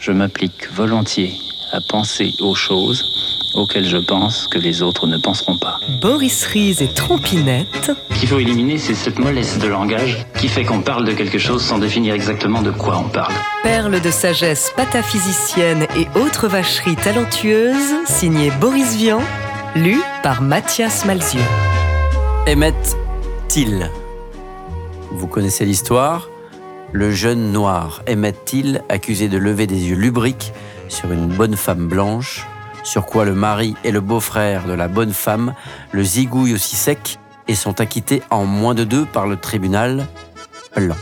Je m'applique volontiers à penser aux choses auxquelles je pense que les autres ne penseront pas. Boris Ries et Trompinette. Ce qu'il faut éliminer, c'est cette mollesse de langage qui fait qu'on parle de quelque chose sans définir exactement de quoi on parle. Perle de sagesse pataphysicienne et autres vacheries talentueuses, signé Boris Vian, lu par Mathias Malzieu. Emmett Till. Vous connaissez l'histoire? Le jeune noir Emmett Till, accusé de lever des yeux lubriques sur une bonne femme blanche, sur quoi le mari et le beau-frère de la bonne femme le zigouillent aussi sec et sont acquittés en moins de deux par le tribunal blanc.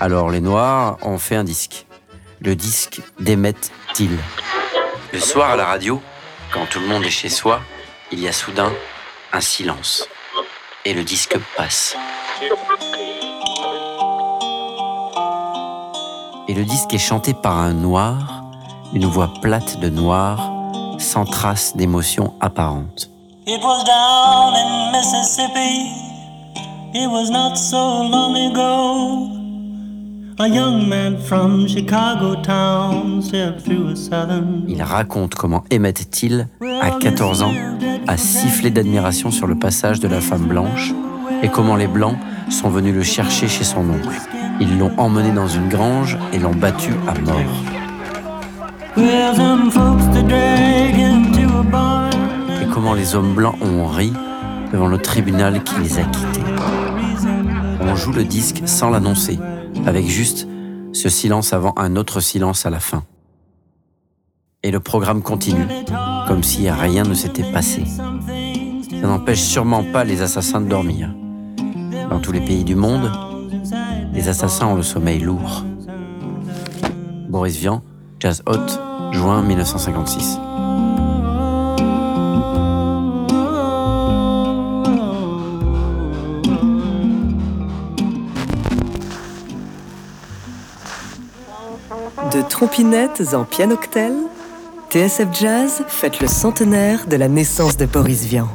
Alors les Noirs ont fait un disque, le disque d'Emmett Till. Le soir à la radio, quand tout le monde est chez soi, il y a soudain un silence. Et le disque passe. Et le disque est chanté par un noir une voix plate de noir, sans trace d'émotion apparente. It was down in Mississippi. It was not so long ago. A young man from Chicago town stepped through a southern. Il raconte comment Emmett Till, à 14 ans, a sifflé d'admiration sur le passage de la femme blanche et comment les blancs sont venus le chercher chez son oncle. Ils l'ont emmené dans une grange et l'ont battu à mort. Et comment les hommes blancs ont ri devant le tribunal qui les a quittés. On joue le disque sans l'annoncer, avec juste ce silence avant un autre silence à la fin. Et le programme continue, comme si rien ne s'était passé. Ça n'empêche sûrement pas les assassins de dormir. Dans tous les pays du monde, les assassins ont le sommeil lourd. Boris Vian, Jazz Hot, juin 1956. De trompinettes en pianoctel, TSF Jazz fête le centenaire de la naissance de Boris Vian.